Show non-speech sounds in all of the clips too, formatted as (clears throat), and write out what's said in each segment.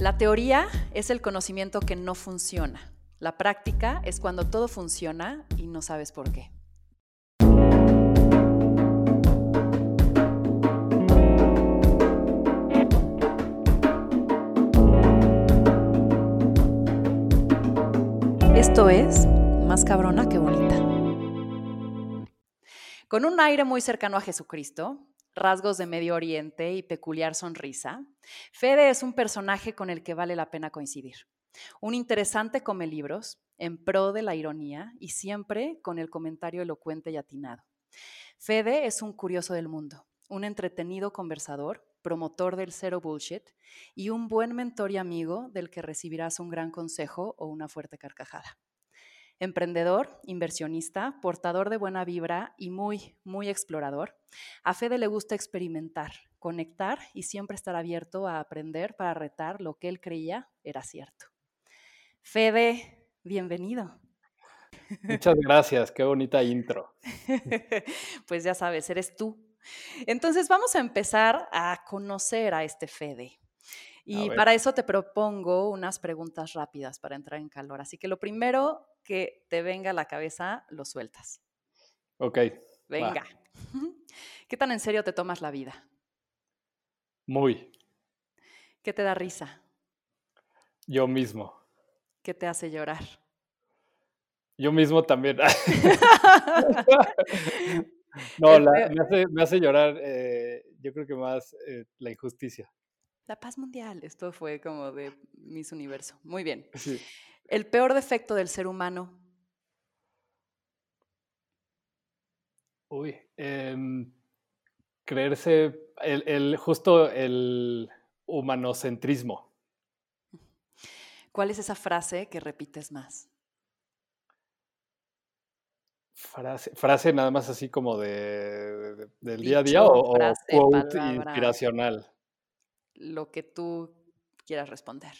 La teoría es el conocimiento que no funciona. La práctica es cuando todo funciona y no sabes por qué. Esto es Más cabrona que bonita. Con un aire muy cercano a Jesucristo, rasgos de Medio Oriente y peculiar sonrisa, Fede es un personaje con el que vale la pena coincidir. Un interesante come libros, en pro de la ironía y siempre con el comentario elocuente y atinado. Fede es un curioso del mundo, un entretenido conversador, promotor del cero bullshit y un buen mentor y amigo del que recibirás un gran consejo o una fuerte carcajada. Emprendedor, inversionista, portador de buena vibra y muy, muy explorador, a Fede le gusta experimentar, conectar y siempre estar abierto a aprender para retar lo que él creía era cierto. Fede, bienvenido. Muchas gracias, qué bonita intro. (laughs) pues ya sabes, eres tú. Entonces vamos a empezar a conocer a este Fede. Y para eso te propongo unas preguntas rápidas para entrar en calor. Así que lo primero que te venga a la cabeza, lo sueltas. Ok. Venga. (laughs) ¿Qué tan en serio te tomas la vida? Muy. ¿Qué te da risa? Yo mismo. ¿Qué te hace llorar? Yo mismo también. (laughs) (laughs) no, me, hace, llorar, eh, yo creo que más eh, la injusticia. La paz mundial, esto fue como de Miss Universo. Muy bien. El peor defecto del ser humano. Uy, em, creerse, el, justo el humanocentrismo. ¿Cuál es esa frase que repites más? Frase, frase nada más así como de, del día a día o, quote inspiracional lo que tú quieras responder.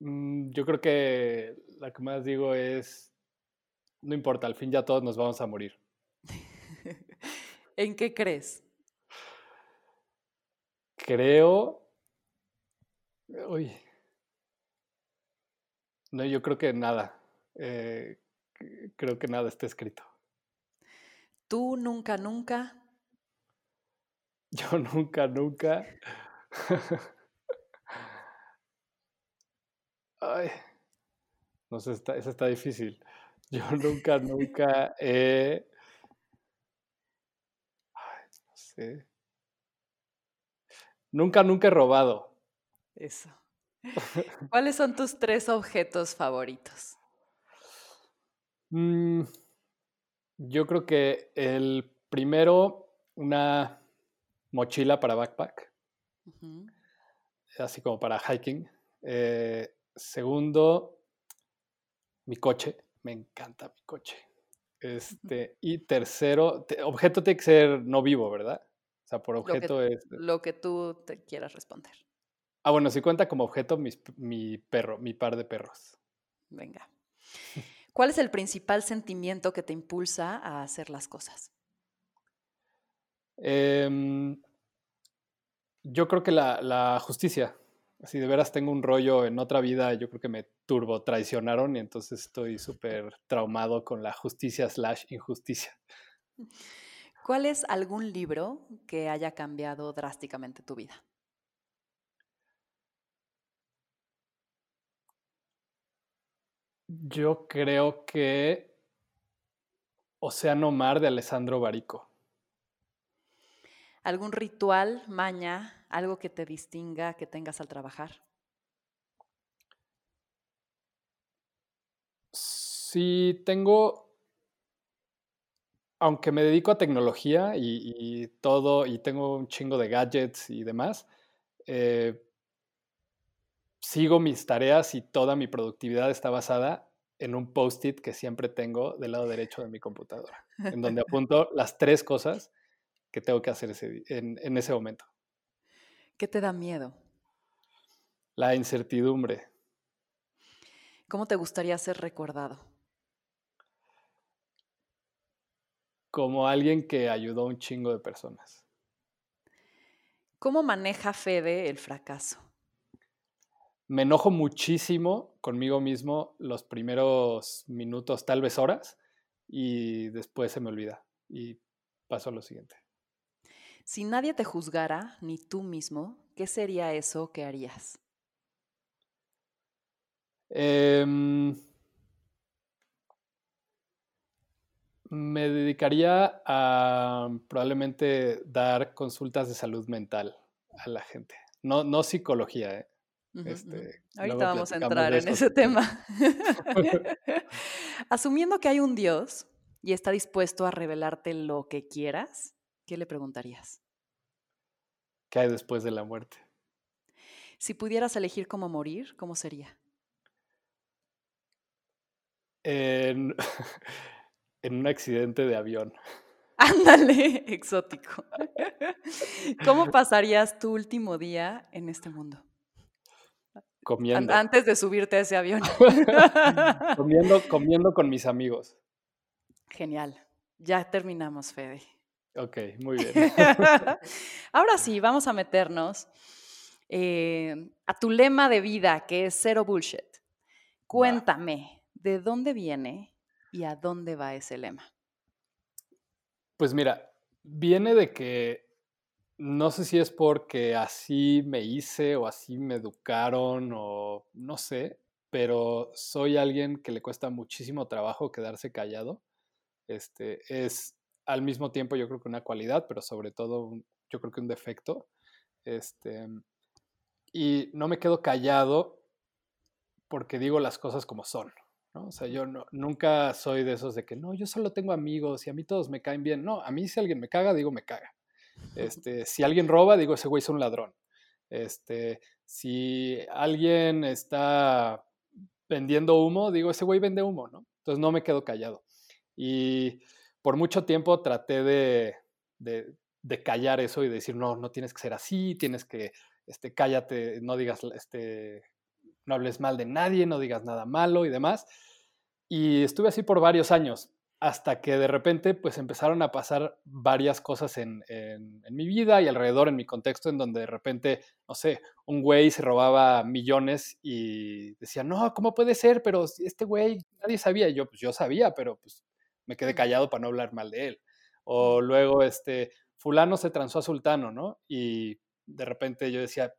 Mm, yo creo que la que más digo es, no importa, al fin ya todos nos vamos a morir. (laughs) ¿En qué crees? Creo... Uy. No, yo creo que nada. Eh, creo que nada está escrito. ¿Tú nunca, nunca? Yo (laughs) nunca, nunca. (laughs) Ay, no sé, está, eso está difícil. (laughs) Yo nunca, nunca he... Ay, no sé. Nunca, nunca he robado. Eso. (laughs) ¿Cuáles son tus tres objetos favoritos? Mm, yo creo que el primero, una mochila para backpack así como para hiking. Eh, segundo, mi coche. Me encanta mi coche. Este, y tercero, objeto tiene que ser no vivo, ¿verdad? O sea, por objeto es... Lo que tú te quieras responder. Ah, bueno, si cuenta como objeto mi perro, mi par de perros. Venga. ¿Cuál es el principal sentimiento que te impulsa a hacer las cosas? Eh, yo creo que la, justicia. Si de veras tengo un rollo en otra vida, yo creo que me turbo traicionaron y entonces estoy súper traumado con la justicia slash injusticia. ¿Cuál es algún libro que haya cambiado drásticamente tu vida? Yo creo que Océano Mar de Alessandro Barico algún ritual, maña, algo que te distinga, que tengas al trabajar? Sí, tengo, aunque me dedico a tecnología y, todo, y tengo un chingo de gadgets y demás, eh, sigo mis tareas y toda mi productividad está basada en un post-it que siempre tengo del lado derecho de mi computadora, en donde (laughs) apunto las tres cosas que tengo que hacer ese, en, ese momento. ¿Qué te da miedo? La incertidumbre. ¿Cómo te gustaría ser recordado? Como alguien que ayudó a un chingo de personas. ¿Cómo maneja Fede el fracaso? me enojo muchísimo conmigo mismo los primeros minutos, tal vez horas, y después se me olvida y paso a lo siguiente. Si nadie te juzgara, ni tú mismo, ¿qué sería eso que harías? Em, me dedicaría a probablemente dar consultas de salud mental a la gente. No, no psicología, ¿eh? Este, Ahorita vamos a entrar en ese tema. (laughs) Asumiendo que hay un Dios y está dispuesto a revelarte lo que quieras, ¿qué le preguntarías? ¿Qué hay después de la muerte? Si pudieras elegir cómo morir, ¿cómo sería? En, (laughs) en un accidente de avión. (laughs) Ándale, exótico. (laughs) ¿Cómo pasarías tu último día en este mundo? Comiendo. Antes de subirte a ese avión. comiendo, comiendo con mis amigos. Genial. Ya terminamos, Fede. Ok, muy bien. (laughs) Ahora sí, vamos a meternos eh, a tu lema de vida, que es cero bullshit. Cuéntame, ¿de dónde viene y a dónde va ese lema? Pues mira, viene de que no sé si es porque así me hice o así me educaron o no sé, pero soy alguien que le cuesta muchísimo trabajo quedarse callado. Este es al mismo tiempo yo creo que una cualidad, pero sobre todo yo creo que un defecto. Este, y no me quedo callado porque digo las cosas como son. ¿no? O sea, yo nunca soy de esos de que no, yo solo tengo amigos y a mí todos me caen bien. No, a mí si alguien me caga, digo me caga. (laughs) Este, si alguien roba, digo ese güey es un ladrón. Este, si alguien está vendiendo humo, digo ese güey vende humo, ¿no? Entonces no me quedo callado. Y por mucho tiempo traté de, de, callar eso y decir, no, no tienes que ser así, tienes que, este, cállate, no digas, este, no hables mal de nadie, no digas nada malo y demás. Y estuve así por varios años, hasta que de repente pues empezaron a pasar varias cosas en, en, mi vida y alrededor en mi contexto, en donde de repente, no sé, un güey se robaba millones y decía, no, ¿cómo puede ser? Pero este güey, nadie sabía. Yo, pues yo sabía, pero pues me quedé callado para no hablar mal de él. O luego, este, fulano se transó a sultano, ¿no? Y de repente yo decía,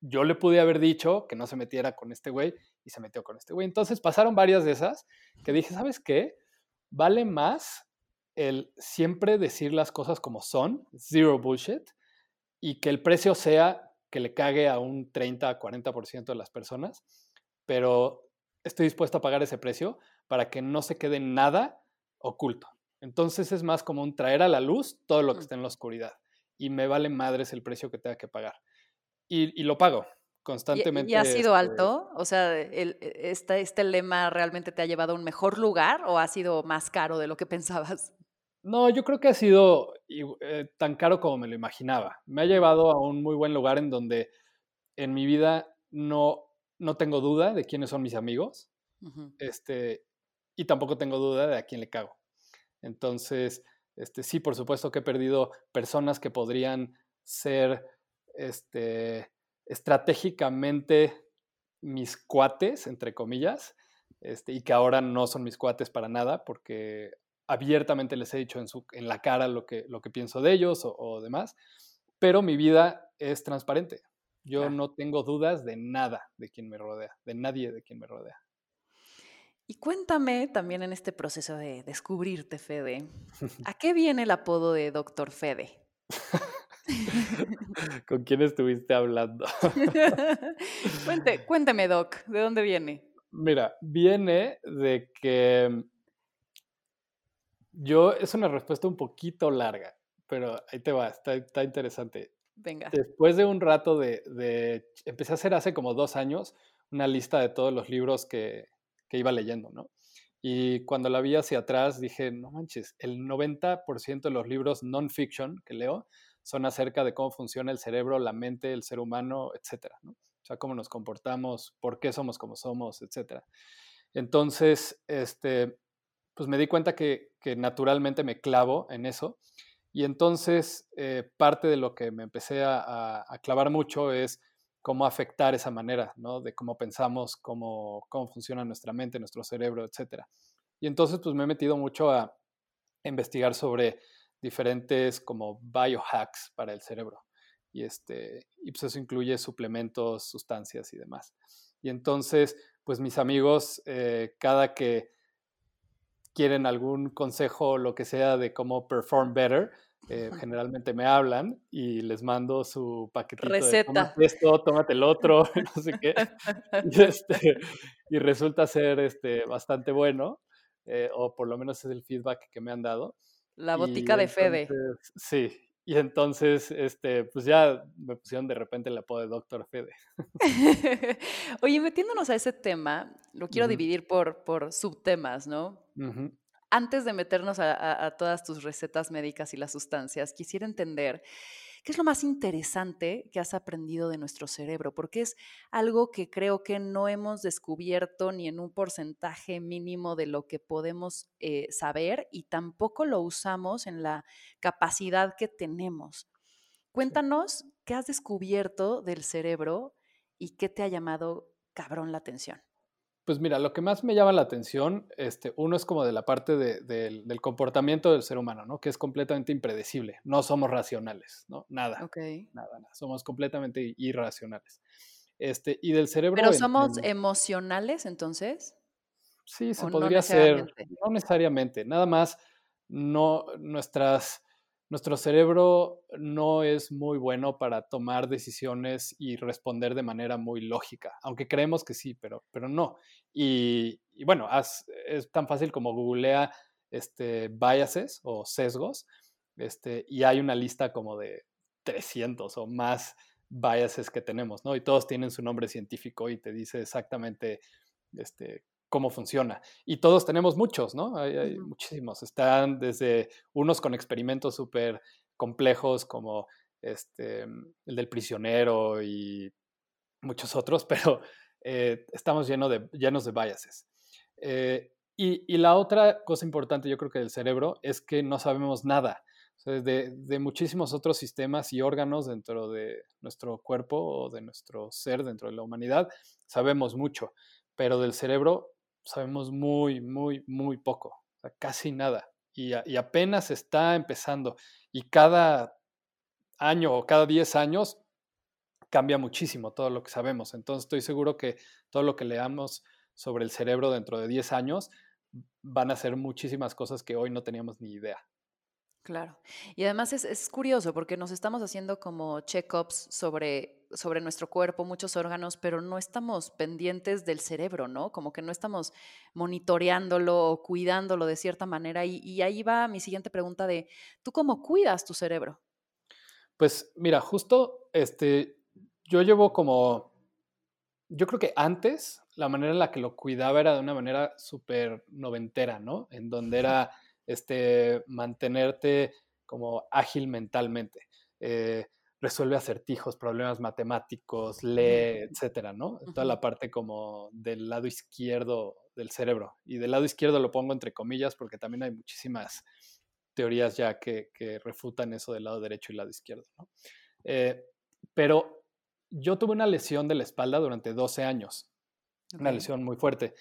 yo le pude haber dicho que no se metiera con este güey y se metió con este güey. Entonces pasaron varias de esas que dije, ¿sabes qué? Vale más el siempre decir las cosas como son, zero bullshit, y que el precio sea que le cague a un 30, 40% de las personas, pero estoy dispuesto a pagar ese precio para que no se quede nada oculto. Entonces es más como un traer a la luz todo lo que está en la oscuridad. Y me vale madres el precio que tenga que pagar. Y, lo pago constantemente. ¿Y, ha sido este alto? O sea, el, este, ¿este lema realmente te ha llevado a un mejor lugar o ha sido más caro de lo que pensabas? No, yo creo que ha sido eh, tan caro como me lo imaginaba. Me ha llevado a un muy buen lugar en donde en mi vida no, no tengo duda de quiénes son mis amigos. este, y tampoco tengo duda de a quién le cago. Entonces, este, sí, por supuesto que he perdido personas que podrían ser este, estratégicamente mis cuates, entre comillas, este, y que ahora no son mis cuates para nada, porque abiertamente les he dicho en, su, en la cara lo que, lo que pienso de ellos o, demás, pero mi vida es transparente. Yo no tengo dudas de nada de quien me rodea, de nadie de quien me rodea. Y cuéntame también en este proceso de descubrirte, Fede, (laughs) ¿a qué viene el apodo de Doctor Fede? (laughs) ¿Con quién estuviste hablando? (laughs) cuénteme, Doc, ¿de dónde viene? Mira, viene de que yo, es una respuesta un poquito larga, pero ahí te va, está, interesante. Venga. Después de un rato de, de, empecé a hacer hace como dos años una lista de todos los libros que, que iba leyendo, ¿no? Y cuando la vi hacia atrás dije, no manches, el 90% de los libros non-fiction que leo son acerca de cómo funciona el cerebro, la mente, el ser humano, etcétera, ¿no? O sea, cómo nos comportamos, por qué somos como somos, etcétera. Entonces, este, pues me di cuenta que, naturalmente me clavo en eso. Y entonces, eh, parte de lo que me empecé a, a clavar mucho es cómo afectar esa manera, ¿no? De cómo pensamos, cómo, cómo funciona nuestra mente, nuestro cerebro, etc. Y entonces, pues me he metido mucho a investigar sobre diferentes como biohacks para el cerebro. Y, este, y pues eso incluye suplementos, sustancias y demás. Y entonces, pues mis amigos, eh, cada que quieren algún consejo lo que sea de cómo perform better, eh, generalmente me hablan y les mando su paquetito Receta. de esto, tómate el otro, (laughs) no sé qué. (laughs) Y, este, y resulta ser este, bastante bueno, eh, o por lo menos es el feedback que me han dado. La botica de Fede. Sí, y entonces, este, pues ya me pusieron de repente el apodo de Doctor Fede. (laughs) Oye, metiéndonos a ese tema, lo quiero dividir por, por subtemas, ¿no? Antes de meternos a, todas tus recetas médicas y las sustancias, quisiera entender qué es lo más interesante que has aprendido de nuestro cerebro, porque es algo que creo que no hemos descubierto ni en un porcentaje mínimo de lo que podemos eh, saber y tampoco lo usamos en la capacidad que tenemos. Cuéntanos qué has descubierto del cerebro y qué te ha llamado cabrón la atención. Pues mira, lo que más me llama la atención, este, uno es como de la parte del comportamiento del ser humano, ¿no? Que es completamente impredecible. No somos racionales, ¿no? Nada. Nada, nada. Somos completamente irracionales. Este, y del cerebro. ¿Pero somos emocionales entonces? Sí, se podría ser. No necesariamente. Nada más, no, nuestras nuestro cerebro no es muy bueno para tomar decisiones y responder de manera muy lógica, aunque creemos que sí, pero, pero no. Y, bueno, es tan fácil como googlea este, biases o sesgos, este, y hay una lista como de 300 o más biases que tenemos, ¿no? Y todos tienen su nombre científico y te dice exactamente este, cómo funciona. Y todos tenemos muchos, ¿no? Hay, muchísimos. Están desde unos con experimentos súper complejos como este, el del prisionero y muchos otros, (laughs) pero eh, estamos lleno de, llenos de biases. Eh, y, la otra cosa importante, yo creo que del cerebro, es que no sabemos nada. de, de, muchísimos otros sistemas y órganos dentro de nuestro cuerpo o de nuestro ser, dentro de la humanidad, sabemos mucho, pero del cerebro sabemos muy, muy, muy poco, casi nada. Y, apenas está empezando. Y cada año o cada 10 años cambia muchísimo todo lo que sabemos. Entonces estoy seguro que todo lo que leamos sobre el cerebro dentro de 10 años van a ser muchísimas cosas que hoy no teníamos ni idea. Claro. Y además es, curioso porque nos estamos haciendo como check-ups sobre, sobre nuestro cuerpo, muchos órganos, pero no estamos pendientes del cerebro, ¿no? Como que no estamos monitoreándolo o cuidándolo de cierta manera. Y, ahí va mi siguiente pregunta de, ¿tú cómo cuidas tu cerebro? Pues mira, justo este, yo llevo como, yo creo que antes la manera en la que lo cuidaba era de una manera súper noventera, ¿no? En donde era este, mantenerte como ágil mentalmente. Eh, resuelve acertijos, problemas matemáticos, lee, etcétera, ¿no? Toda la parte como del lado izquierdo del cerebro. Y del lado izquierdo lo pongo entre comillas porque también hay muchísimas teorías ya que, refutan eso del lado derecho y lado izquierdo, ¿no? Eh, pero yo tuve una lesión de la espalda durante 12 años, una lesión muy fuerte.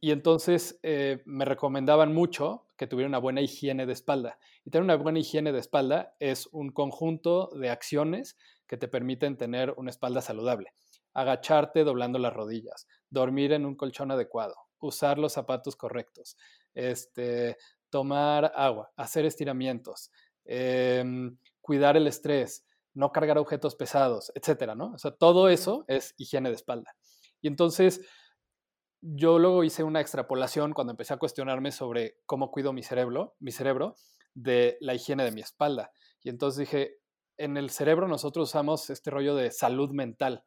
Y entonces eh, me recomendaban mucho que tuviera una buena higiene de espalda. Y tener una buena higiene de espalda es un conjunto de acciones que te permiten tener una espalda saludable. Agacharte doblando las rodillas, dormir en un colchón adecuado, usar los zapatos correctos, este, tomar agua, hacer estiramientos, em, cuidar el estrés, no cargar objetos pesados, etcétera, ¿no? O sea, todo eso es higiene de espalda. Y entonces, yo luego hice una extrapolación cuando empecé a cuestionarme sobre cómo cuido mi cerebro, mi cerebro de la higiene de mi espalda. Y entonces dije, en el cerebro nosotros usamos este rollo de salud mental.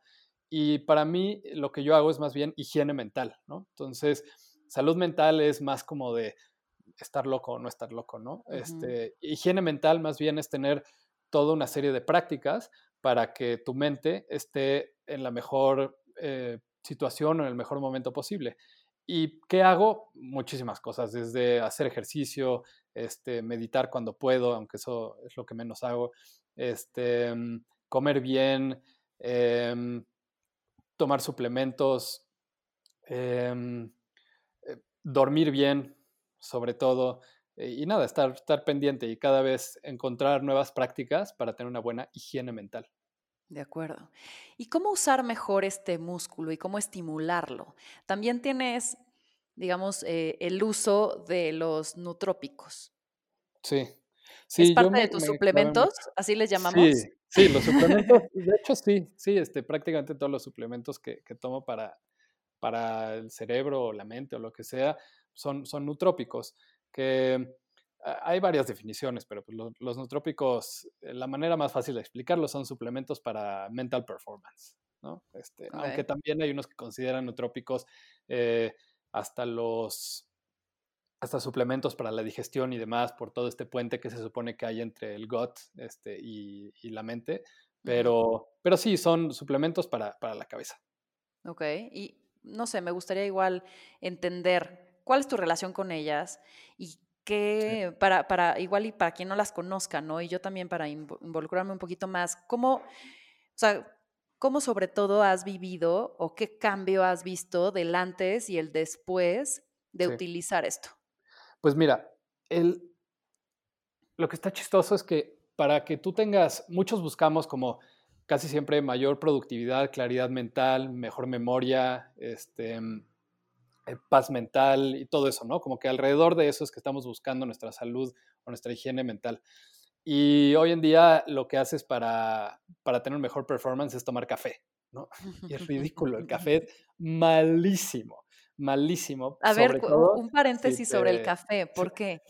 Y para mí lo que yo hago es más bien higiene mental, ¿no? Entonces, salud mental es más como de estar loco o no estar loco, ¿no? este, higiene mental más bien es tener toda una serie de prácticas para que tu mente esté en la mejor eh, situación o en el mejor momento posible. ¿Y qué hago? Muchísimas cosas, desde hacer ejercicio, este, meditar cuando puedo, aunque eso es lo que menos hago, este, mm, comer bien, em, tomar suplementos, em, eh, dormir bien, sobre todo, eh, y nada, estar, estar pendiente y cada vez encontrar nuevas prácticas para tener una buena higiene mental. De acuerdo. ¿Y cómo usar mejor este músculo y cómo estimularlo? También tienes, digamos, eh, el uso de los nutrópicos. Sí. ¿Es parte de tus suplementos? ¿Así les llamamos? Sí, sí, los suplementos. de hecho, sí, sí, este, prácticamente todos los suplementos que, que tomo para, para el cerebro o la mente o lo que sea son, son nutrópicos. Que hay varias definiciones, pero pues, los, nutrópicos, eh, la manera más fácil de explicarlos son suplementos para mental performance, ¿no? Este, Aunque también hay unos que consideran nutrópicos eh, hasta los hasta suplementos para la digestión y demás por todo este puente que se supone que hay entre el gut este, y, la mente. Pero, pero sí, son suplementos para, para la cabeza. Ok, y no sé, me gustaría igual entender cuál es tu relación con ellas y que para, para, igual y para quien no las conozca, ¿no? Y yo también para involucrarme un poquito más, ¿cómo, o sea, cómo sobre todo has vivido o qué cambio has visto del antes y el después de utilizar esto? Pues mira, el, lo que está chistoso es que para que tú tengas, muchos buscamos como casi siempre mayor productividad, claridad mental, mejor memoria, este, paz mental y todo eso, ¿no? Como que alrededor de eso es que estamos buscando nuestra salud o nuestra higiene mental. Y hoy en día lo que haces para, para tener un mejor performance es tomar café, ¿no? (laughs) Y es ridículo, el (laughs) café es malísimo, malísimo. A ver, un paréntesis sobre el café, ¿por qué?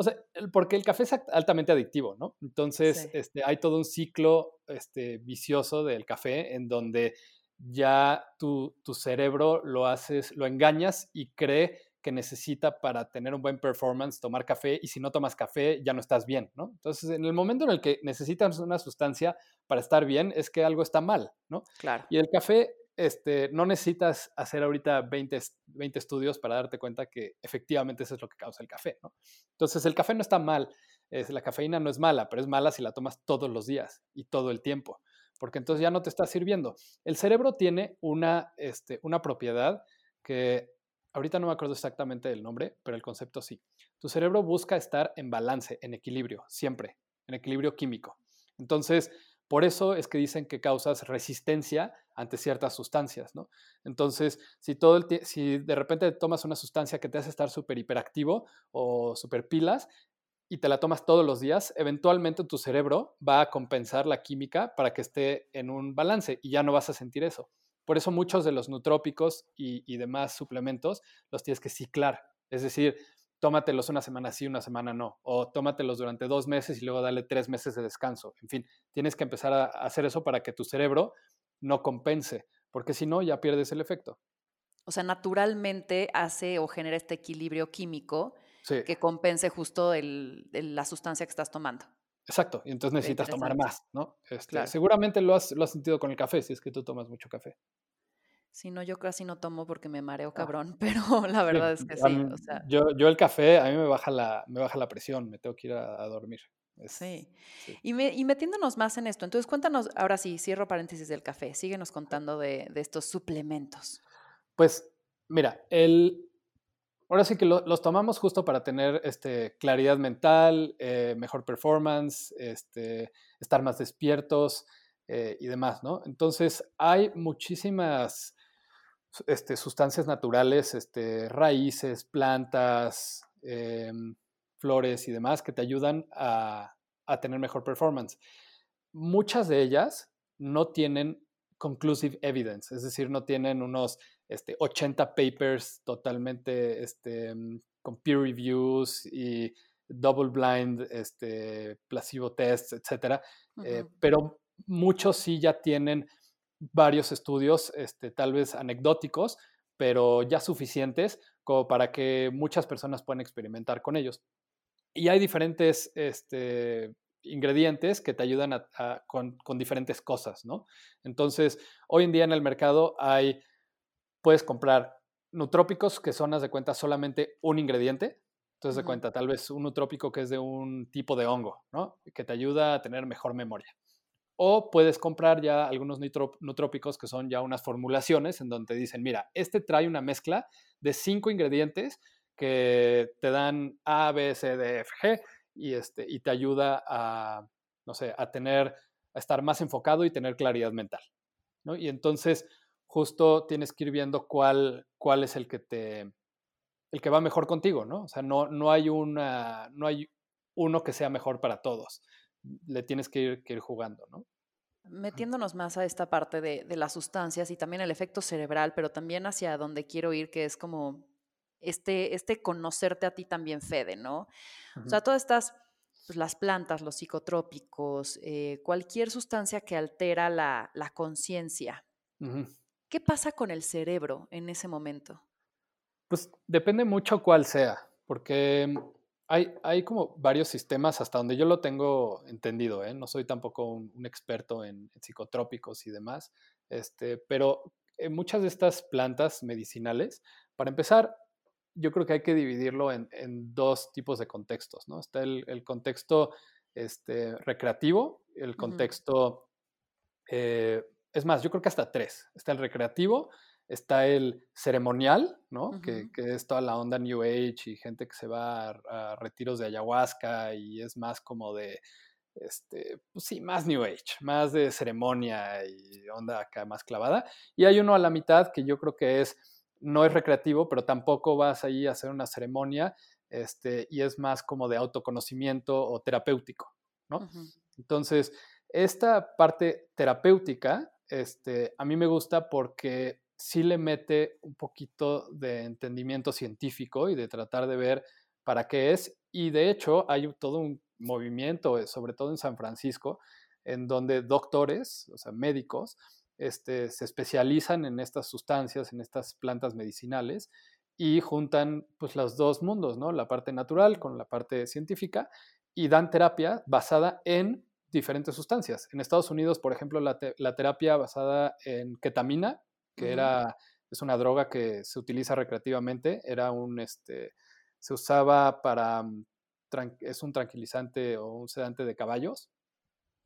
O sea, porque el café es altamente adictivo, ¿no? Entonces, este, hay todo un ciclo este, vicioso del café en donde ya tu, cerebro lo haces, lo engañas y cree que necesita para tener un buen performance tomar café y si no tomas café ya no estás bien, ¿no? Entonces, en el momento en el que necesitas una sustancia para estar bien es que algo está mal, ¿no? Claro. Y el café, este, no necesitas hacer ahorita 20, 20 estudios para darte cuenta que efectivamente eso es lo que causa el café, ¿no? Entonces, el café no está mal, es, la cafeína no es mala, pero es mala si la tomas todos los días y todo el tiempo porque entonces ya no te está sirviendo. El cerebro tiene una, este, una propiedad que ahorita no me acuerdo exactamente del nombre, pero el concepto sí. Tu cerebro busca estar en balance, en equilibrio, siempre, en equilibrio químico. Entonces, por eso es que dicen que causas resistencia ante ciertas sustancias, ¿no? Entonces, si, todo el si de repente tomas una sustancia que te hace estar súper hiperactivo o súper pilas, y te la tomas todos los días, eventualmente tu cerebro va a compensar la química para que esté en un balance y ya no vas a sentir eso. Por eso muchos de los nutrópicos y, demás suplementos los tienes que ciclar. Es decir, tómatelos una semana sí, una semana no. O tómatelos durante dos meses y luego dale tres meses de descanso. En fin, tienes que empezar a hacer eso para que tu cerebro no compense, porque si no, ya pierdes el efecto. O sea, naturalmente hace o genera este equilibrio químico que compense justo la sustancia que estás tomando. Exacto, y entonces necesitas tomar más, ¿no? Este, seguramente lo has, lo has sentido con el café, si es que tú tomas mucho café. Sí, no, yo casi no tomo porque me mareo ah. cabrón, (laughs) pero la verdad es que sí. yo, yo el café, a mí me baja la, me baja la presión, me tengo que ir a, dormir. sí. Y, y, metiéndonos más en esto, entonces cuéntanos, ahora sí, cierro paréntesis del café, síguenos contando de, de estos suplementos. Pues, mira, el, Ahora sí que los tomamos justo para tener este, claridad mental, eh, mejor performance, este, estar más despiertos eh, y demás, ¿no? Entonces, hay muchísimas este, sustancias naturales, raíces, plantas, em, flores y demás que te ayudan a tener mejor performance. Muchas de ellas no tienen conclusive evidence, es decir, no tienen unos este, 80 papers totalmente este, mm, con peer reviews y double blind, este, placebo tests, etc. Eh, pero muchos sí ya tienen varios estudios, este, tal vez anecdóticos, pero ya suficientes como para que muchas personas puedan experimentar con ellos. Y hay diferentes este, ingredientes que te ayudan con, con, diferentes cosas, ¿no? Entonces, hoy en día en el mercado hay puedes comprar nutrópicos que son, haz de cuenta, solamente un ingrediente. Entonces, de cuenta, tal vez un nutrópico que es de un tipo de hongo, ¿no? Que te ayuda a tener mejor memoria. o puedes comprar ya algunos nutrópicos que son ya unas formulaciones en donde te dicen, mira, este trae una mezcla de cinco ingredientes que te dan A, B, C, D, F, G y, este, y te ayuda a, no sé, a tener, a estar más enfocado y tener claridad mental. ¿no? Y entonces justo tienes que ir viendo cuál, cuál es el que te, el que va mejor contigo, ¿no? O sea, no, no, hay una, no hay uno que sea mejor para todos le tienes que ir, que ir jugando, ¿no? Metiéndonos más a esta parte de, las sustancias y también el efecto cerebral, pero también hacia donde quiero ir, que es como este, este conocerte a ti también, Fede, ¿no? O sea, todas estas, pues, las plantas, los psicotrópicos, eh, cualquier sustancia que altera la, conciencia. ¿Qué pasa con el cerebro en ese momento? Pues depende mucho cuál sea, porque hay, como varios sistemas hasta donde yo lo tengo entendido, ¿eh? no soy tampoco un, experto en, psicotrópicos y demás, este, pero en muchas de estas plantas medicinales, para empezar, yo creo que hay que dividirlo en, dos tipos de contextos, ¿no? Está el, contexto este, recreativo, el contexto, eh, es más, yo creo que hasta tres. Está el recreativo, Está el ceremonial, ¿no? que, es toda la onda New Age y gente que se va a, retiros de ayahuasca y es más como de, este, pues sí, más New Age, más de ceremonia y onda acá más clavada. Y hay uno a la mitad que yo creo que es, no es recreativo, pero tampoco vas ahí a hacer una ceremonia este, y es más como de autoconocimiento o terapéutico, ¿no? Entonces, esta parte terapéutica, este, a mí me gusta porque sí le mete un poquito de entendimiento científico y de tratar de ver para qué es. Y de hecho hay todo un movimiento, eh, sobre todo en San Francisco, en donde doctores, o sea, médicos, este, se especializan en estas sustancias, en estas plantas medicinales y juntan pues los dos mundos, ¿no? La parte natural con la parte científica y dan terapia basada en diferentes sustancias. En Estados Unidos, por ejemplo, la, la terapia basada en ketamina que era, es una droga que se utiliza recreativamente, era un, este, se usaba para, mm, es un tranquilizante o un sedante de caballos,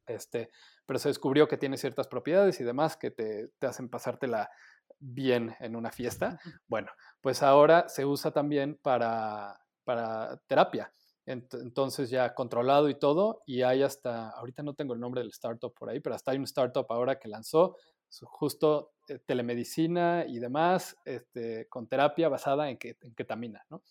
este, pero se descubrió que tiene ciertas propiedades y demás que te, te hacen pasártela bien en una fiesta. Bueno, pues ahora se usa también para, para terapia. Entonces ya controlado y todo, y hay hasta, ahorita no tengo el nombre del startup por ahí, pero hasta hay un startup ahora que lanzó justo eh, telemedicina y demás, este, con terapia basada en, ketamina, ¿no?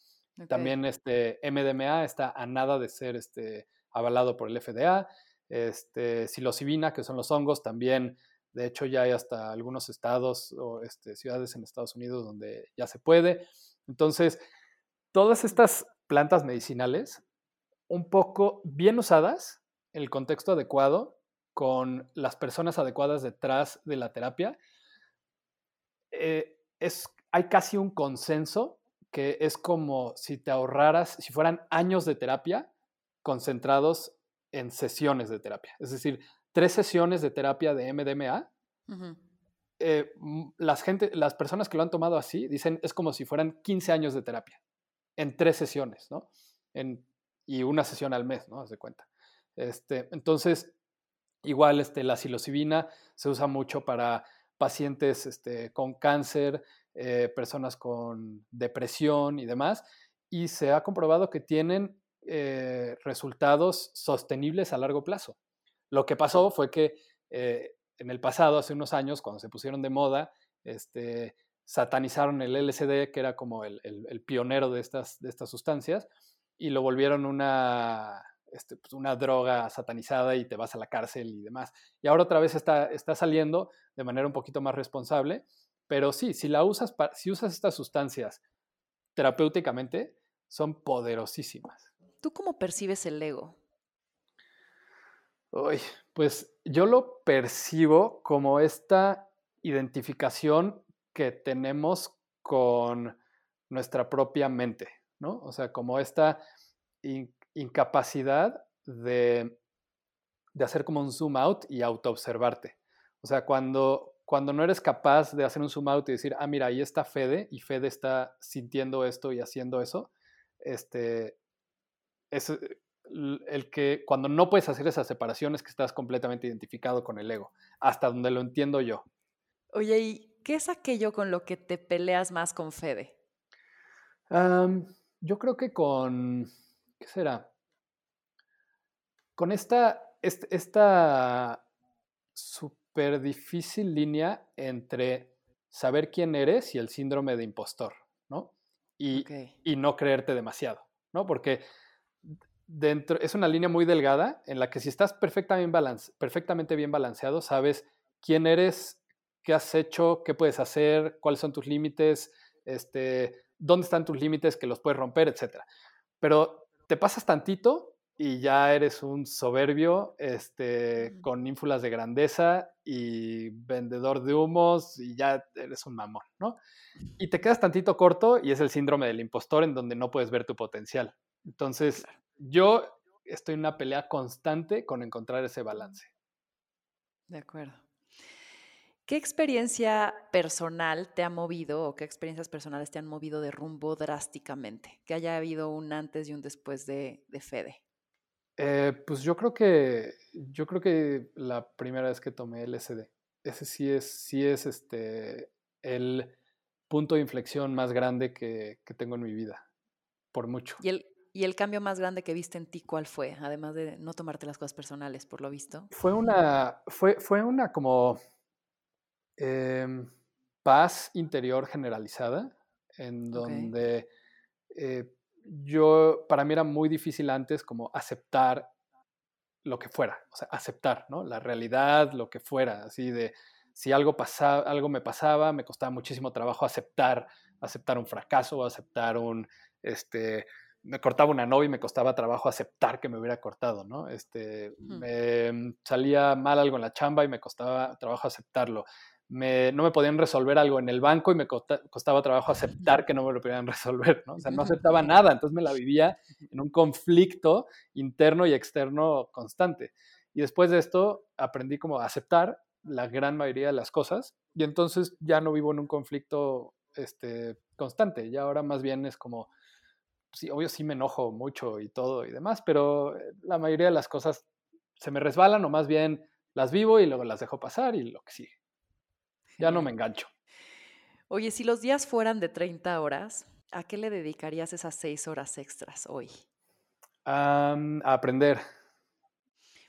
También este MDMA está a nada de ser este, avalado por el FDA. Este, psilocibina, que son los hongos, también, de hecho, ya hay hasta algunos estados o este, ciudades en Estados Unidos donde ya se puede. Entonces, todas estas plantas medicinales, un poco bien usadas, en el contexto adecuado, con las personas adecuadas detrás de la terapia, eh, es, hay casi un consenso que es como si te ahorraras, si fueran años de terapia concentrados en sesiones de terapia. Es decir, tres sesiones de terapia de MDMA. Eh, las, gente, las personas que lo han tomado así dicen es como si fueran 15 años de terapia en tres sesiones, ¿no? En, y una sesión al mes, ¿no? Haz de cuenta. Este, entonces, Igual este, la psilocibina se usa mucho para pacientes este, con cáncer, eh, personas con depresión y demás, y se ha comprobado que tienen eh, resultados sostenibles a largo plazo. Lo que pasó fue que eh, en el pasado, hace unos años, cuando se pusieron de moda, este, satanizaron el LSD, que era como el, el pionero de estas, de estas sustancias, y lo volvieron una, este, pues, una droga satanizada y te vas a la cárcel y demás. Y ahora otra vez está, está saliendo de manera un poquito más responsable, pero sí, si la usas, si usas estas sustancias terapéuticamente, son poderosísimas. ¿Tú cómo percibes el ego? Uy, pues yo lo percibo como esta identificación que tenemos con nuestra propia mente, ¿no? O sea, como esta incapacidad de, hacer como un zoom out y autoobservarte. O sea, cuando, cuando no eres capaz de hacer un zoom out y decir, ah, mira, ahí está Fede y Fede está sintiendo esto y haciendo eso, este, es, el que cuando no puedes hacer esa separación es que estás completamente identificado con el ego, hasta donde lo entiendo yo. Oye, ¿y qué es aquello con lo que te peleas más con Fede? yo creo que con, ¿qué será? Con esta, esta, súper difícil línea entre saber quién eres y el síndrome de impostor, ¿no? Y, y no creerte demasiado, ¿no? Porque dentro, es una línea muy delgada en la que si estás perfectamente, balance, perfectamente bien balanceado, sabes quién eres, qué has hecho, qué puedes hacer, cuáles son tus límites, este, dónde están tus límites que los puedes romper, etc. Pero te pasas tantito y ya eres un soberbio este, con ínfulas de grandeza y vendedor de humos y ya eres un mamón, ¿no? Y te quedas tantito corto y es el síndrome del impostor en donde no puedes ver tu potencial. Entonces, yo estoy en una pelea constante con encontrar ese balance. De acuerdo. ¿Qué experiencia personal te ha movido o qué experiencias personales te han movido de rumbo drásticamente? Que haya habido un antes y un después de, Fede. Eh, pues yo creo que yo creo que la primera vez que tomé LSD, ese sí es, sí es este el punto de inflexión más grande que, que tengo en mi vida, por mucho. ¿Y el, ¿Y el cambio más grande que viste en ti cuál fue? Además de no tomarte las cosas personales, por lo visto. Fue una, fue, fue una como em, paz interior generalizada, en donde eh, yo, para mí era muy difícil antes como aceptar lo que fuera, o sea, aceptar, ¿no? La realidad, lo que fuera, así de, si algo, pasaba, algo me pasaba, me costaba muchísimo trabajo aceptar, aceptar un fracaso, aceptar un, este, me cortaba una novia y me costaba trabajo aceptar que me hubiera cortado, ¿no? Este, me salía mal algo en la chamba y me costaba trabajo aceptarlo. No me podían resolver algo en el banco y me costaba trabajo aceptar que no me lo podían (laughs) resolver, ¿no? O sea, no aceptaba nada, entonces me la vivía en un conflicto interno y externo constante. Y después de esto aprendí como a aceptar la gran mayoría de las cosas y entonces ya no vivo en un conflicto este, constante, ya ahora más bien es como sí, obvio sí me enojo mucho y todo y demás, pero eh, la mayoría de las cosas se me resbalan o más bien las vivo y luego las dejo pasar y lo que sigue. Ya no me engancho. Oye, si los días fueran de 30 horas, ¿a qué le dedicarías esas 6 horas extras hoy? a aprender.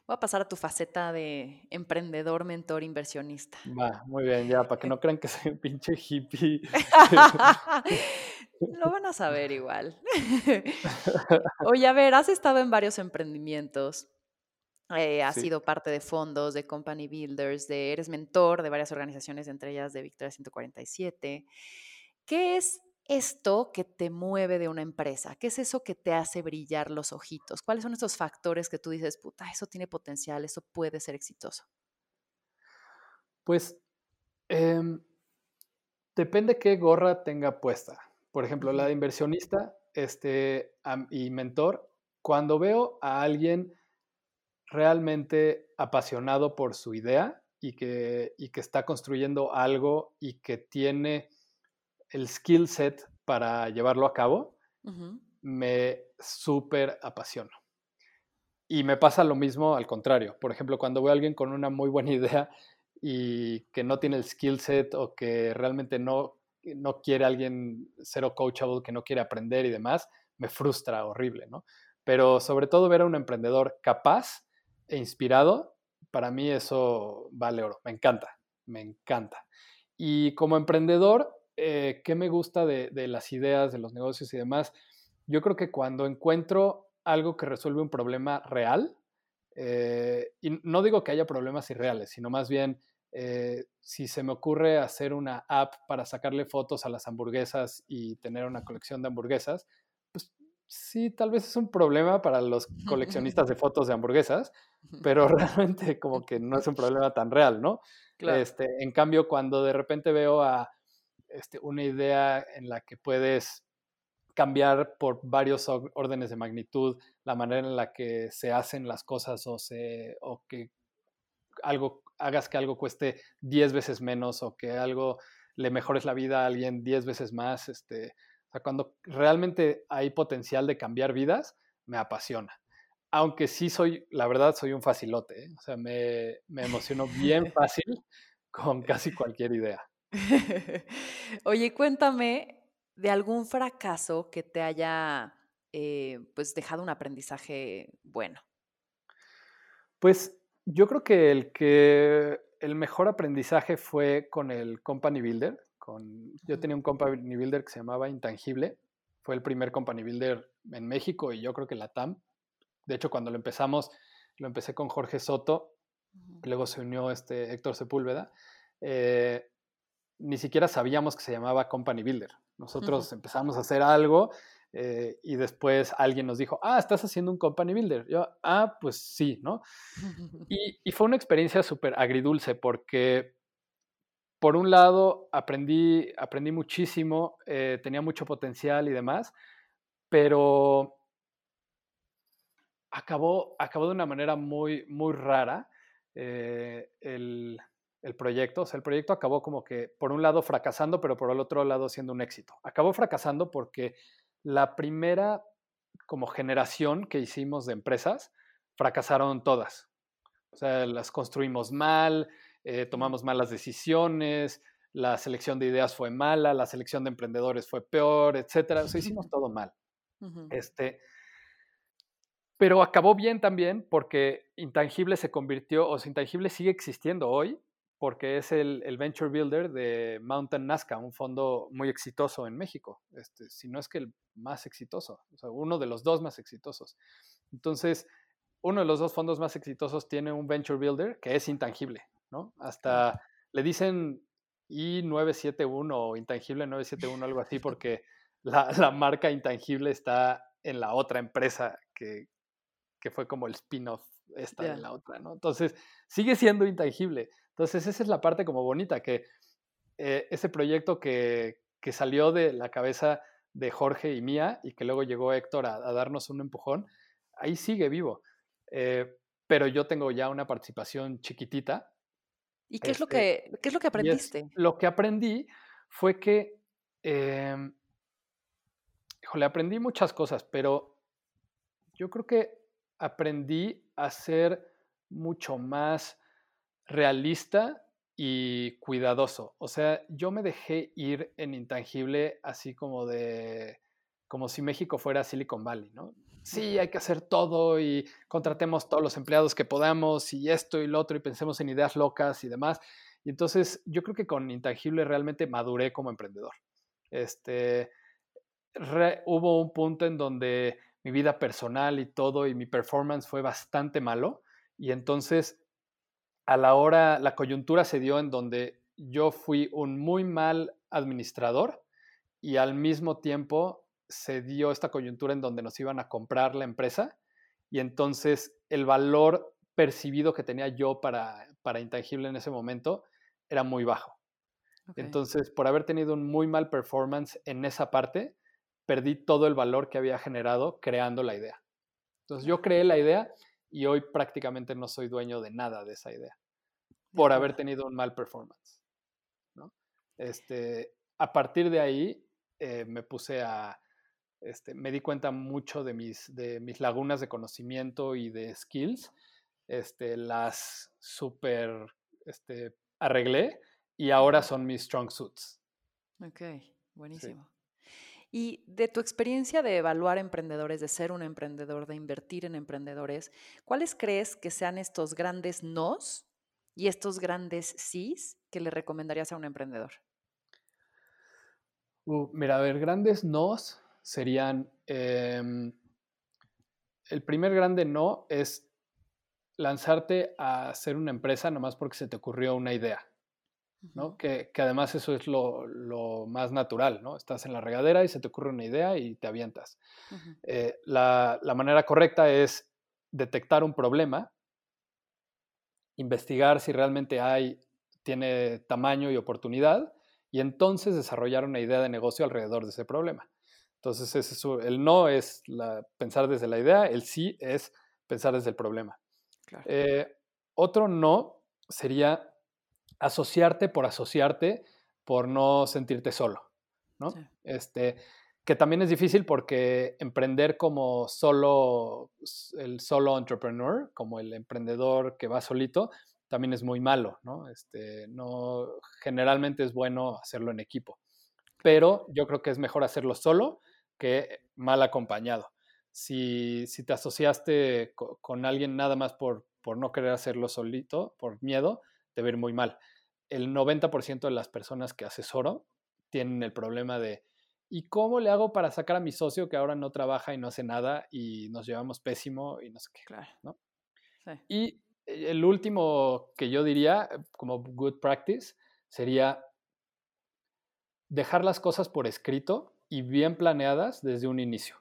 Voy a pasar a tu faceta de emprendedor, mentor, inversionista. Va, muy bien, ya, para que no crean que soy un pinche hippie. (laughs) Lo van a saber (laughs) igual. (laughs) Oye, a ver, has estado en varios emprendimientos. Eh, has sido parte de fondos, de company builders, de, eres mentor de varias organizaciones, entre ellas de Victoria 147. ¿Qué es esto que te mueve de una empresa? ¿Qué es eso que te hace brillar los ojitos? ¿Cuáles son esos factores que tú dices, puta, eso tiene potencial, eso puede ser exitoso? Pues em, depende qué gorra tenga puesta. Por ejemplo, la de inversionista este, y mentor, cuando veo a alguien realmente apasionado por su idea y que, y que está construyendo algo y que tiene el skill set para llevarlo a cabo, me súper apasiono. Y me pasa lo mismo al contrario. Por ejemplo, cuando veo a alguien con una muy buena (laughs) idea y que no tiene el skill set o que realmente no no quiere alguien cero coachable, que no quiere aprender y demás, me frustra horrible, ¿no? Pero sobre todo ver a un emprendedor capaz e inspirado, para mí eso vale oro, me encanta, me encanta. Y como emprendedor, eh, ¿qué me gusta de, las ideas, de los negocios y demás? Yo creo que cuando encuentro algo que resuelve un problema real, eh, y no digo que haya problemas irreales, sino más bien eh, si se me ocurre hacer una app para sacarle fotos a las hamburguesas y tener una colección de hamburguesas, sí, tal vez es un problema para los coleccionistas de fotos de hamburguesas, pero (laughs) realmente como que no es un problema tan real, ¿no? Este, en cambio, cuando de repente veo a este, una idea en la que puedes cambiar por varios órdenes de magnitud la manera en la que se hacen las cosas o, se, o que algo hagas que algo cueste 10 veces menos o que algo le mejores la vida a alguien 10 veces más. Este, o sea, cuando realmente hay potencial de cambiar vidas, me apasiona. aunque sí soy, la verdad, soy un facilote. ¿eh? O sea, me, me emociono bien (laughs) fácil con casi cualquier idea. (laughs) Oye, cuéntame de algún fracaso que te haya eh, pues dejado un aprendizaje bueno. Pues yo creo que el que el mejor aprendizaje fue con el Company Builder. Con, yo tenía un Company Builder que se llamaba Intangible. Fue el primer Company Builder en México y yo creo que la TAM. De hecho, cuando lo empezamos, lo empecé con Jorge Soto, luego se unió este Héctor Sepúlveda. Eh, ni siquiera sabíamos que se llamaba Company Builder. Nosotros empezamos a hacer algo eh, y después alguien nos dijo, ah, estás haciendo un Company Builder. Yo, ah, pues sí, ¿no? (laughs) Y, fue una experiencia súper agridulce porque, por un lado, aprendí, aprendí muchísimo, eh, tenía mucho potencial y demás, pero acabó, acabó de una manera muy, muy rara. Eh, el, el proyecto. O sea, el proyecto acabó como que, por un lado, fracasando, pero por el otro lado, siendo un éxito. Acabó fracasando porque la primera como generación que hicimos de empresas, fracasaron todas. O sea, las construimos mal, eh, tomamos malas decisiones, la selección de ideas fue mala, la selección de emprendedores fue peor, etcétera. O sea, hicimos (laughs) todo mal. Este, pero acabó bien también porque Intangible se convirtió, o sea, Intangible sigue existiendo hoy porque es el, Venture Builder de Mountain Nazca, un fondo muy exitoso en México, este, si no es que el más exitoso, o sea, uno de los dos más exitosos. Entonces, uno de los dos fondos más exitosos tiene un Venture Builder que es intangible, ¿no? Hasta le dicen I971 o intangible 971, algo así, (laughs) porque la, marca intangible está en la otra empresa que, fue como el spin-off esta de la otra, ¿no? Entonces, sigue siendo intangible. Entonces, esa es la parte como bonita, que eh, ese proyecto que, salió de la cabeza de Jorge y mía y que luego llegó Héctor a, darnos un empujón, ahí sigue vivo. Eh, pero yo tengo ya una participación chiquitita. ¿Y qué, es, lo este, que, es lo que aprendiste? lo que aprendí fue que, eh, híjole, aprendí muchas cosas, pero yo creo que aprendí a ser mucho más realista y cuidadoso. O sea, yo me dejé ir en intangible así como de, como si México fuera Silicon Valley, ¿no? Sí, hay que hacer todo y contratemos todos los empleados que podamos y esto y lo otro y pensemos en ideas locas y demás. Y entonces yo creo que con intangible realmente maduré como emprendedor. Este, hubo un punto en donde mi vida personal y todo y mi performance fue bastante malo y entonces a la hora, la coyuntura se dio en donde yo fui un muy mal administrador y al mismo tiempo se dio esta coyuntura en donde nos iban a comprar la empresa y entonces el valor percibido que tenía yo para, para intangible en ese momento era muy bajo. Entonces, por haber tenido un muy mal performance en esa parte, perdí todo el valor que había generado creando la idea. Entonces, yo creé la idea y hoy prácticamente no soy dueño de nada de esa idea por haber tenido un mal performance. Este, a partir de ahí eh, me puse a, este, me di cuenta mucho de mis, de mis lagunas de conocimiento y de skills, este, las super este, arreglé y ahora son mis strong suits. Ok, buenísimo. Y de tu experiencia de evaluar emprendedores, de ser un emprendedor, de invertir en emprendedores, ¿cuáles crees que sean estos grandes nos y estos grandes sís que le recomendarías a un emprendedor? Uh, mira, a ver, grandes nos serían, em, el primer grande no es lanzarte a hacer una empresa nomás porque se te ocurrió una idea. ¿no? que, además eso es lo, más natural, ¿no? Estás en la regadera y se te ocurre una idea y te avientas. Eh, la, manera correcta es detectar un problema, investigar si realmente hay, tiene tamaño y oportunidad, y entonces desarrollar una idea de negocio alrededor de ese problema. Entonces, el no es pensar desde la idea, el sí es pensar desde el problema. Eh, otro no sería asociarte por asociarte, por no sentirte solo, ¿no? Este, que también es difícil porque emprender como solo el solo entrepreneur, como el emprendedor que va solito, también es muy malo, ¿no? Este, no generalmente es bueno hacerlo en equipo, pero yo creo que es mejor hacerlo solo que mal acompañado. Si, si te asociaste con, alguien nada más por, por no querer hacerlo solito, por miedo, te va a ir muy mal. El 90% de las personas que asesoro tienen el problema de ¿y cómo le hago para sacar a mi socio que ahora no trabaja y no hace nada y nos llevamos pésimo y no sé qué? Claro. ¿no? Y el último que yo diría como good practice sería dejar las cosas por escrito y bien planeadas desde un inicio.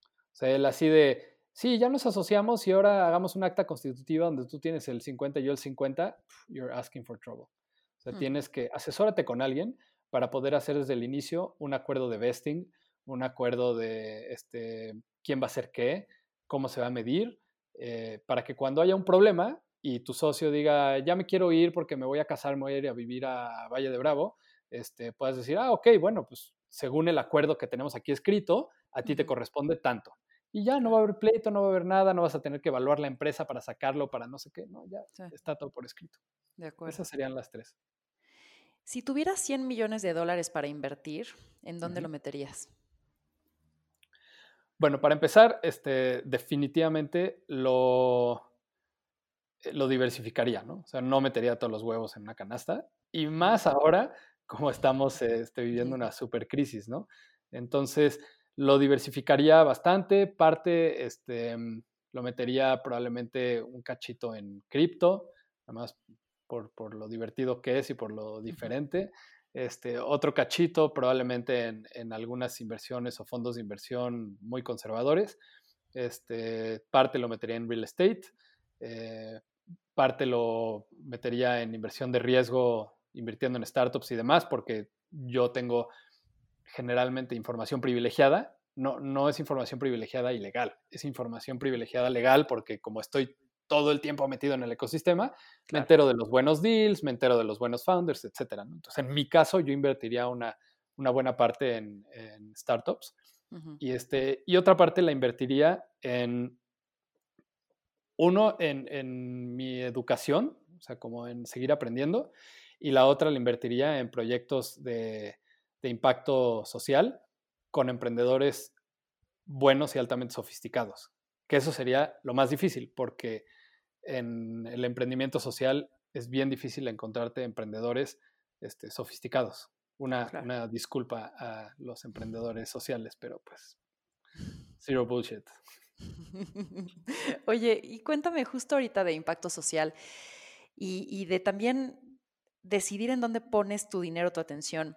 O sea, el así de, sí, ya nos asociamos y ahora hagamos un acta constitutiva donde tú tienes el 50 y yo el 50, you're asking for trouble. O sea, hmm. tienes que asesórate con alguien para poder hacer desde el inicio un acuerdo de vesting, un acuerdo de este, quién va a hacer qué, cómo se va a medir, eh, para que cuando haya un problema y tu socio diga, ya me quiero ir porque me voy a casar, me voy a ir a vivir a Valle de Bravo, este, puedas decir, ah, ok, bueno, pues según el acuerdo que tenemos aquí escrito, a ti te corresponde tanto. Y ya no va a haber pleito, no va a haber nada, no vas a tener que evaluar la empresa para sacarlo, para no sé qué, no, ya está todo por escrito. De acuerdo. Esas serían las tres. Si tuvieras 100 millones de dólares para invertir, ¿en dónde lo meterías? Bueno, para empezar, este, definitivamente lo, eh, lo diversificaría, ¿no? O sea, no metería todos los huevos en una canasta. Y más ahora, como estamos este, viviendo una super crisis, ¿no? Entonces, lo diversificaría bastante. Parte, este, lo metería probablemente un cachito en cripto, nada más por, lo divertido que es y por lo diferente. Este, otro cachito probablemente en, algunas inversiones o fondos de inversión muy conservadores. Este, parte lo metería en real estate, eh, parte lo metería en inversión de riesgo, invirtiendo en startups y demás, porque yo tengo generalmente información privilegiada. No, no es información privilegiada ilegal, es información privilegiada legal porque como estoy todo el tiempo metido en el ecosistema, me entero de los buenos deals, me entero de los buenos founders, etc. Entonces, en mi caso, yo invertiría una, una buena parte en, startups y, este, y otra parte la invertiría en, uno, en, en, mi educación, o sea, como en seguir aprendiendo, y la otra la invertiría en proyectos de, de impacto social con emprendedores buenos y altamente sofisticados, que eso sería lo más difícil, porque en el emprendimiento social es bien difícil encontrarte emprendedores este, sofisticados. Una, una, disculpa a los emprendedores sociales, pero pues, zero bullshit. (laughs) Oye, y cuéntame justo ahorita de impacto social y, y de también decidir en dónde pones tu dinero, tu atención.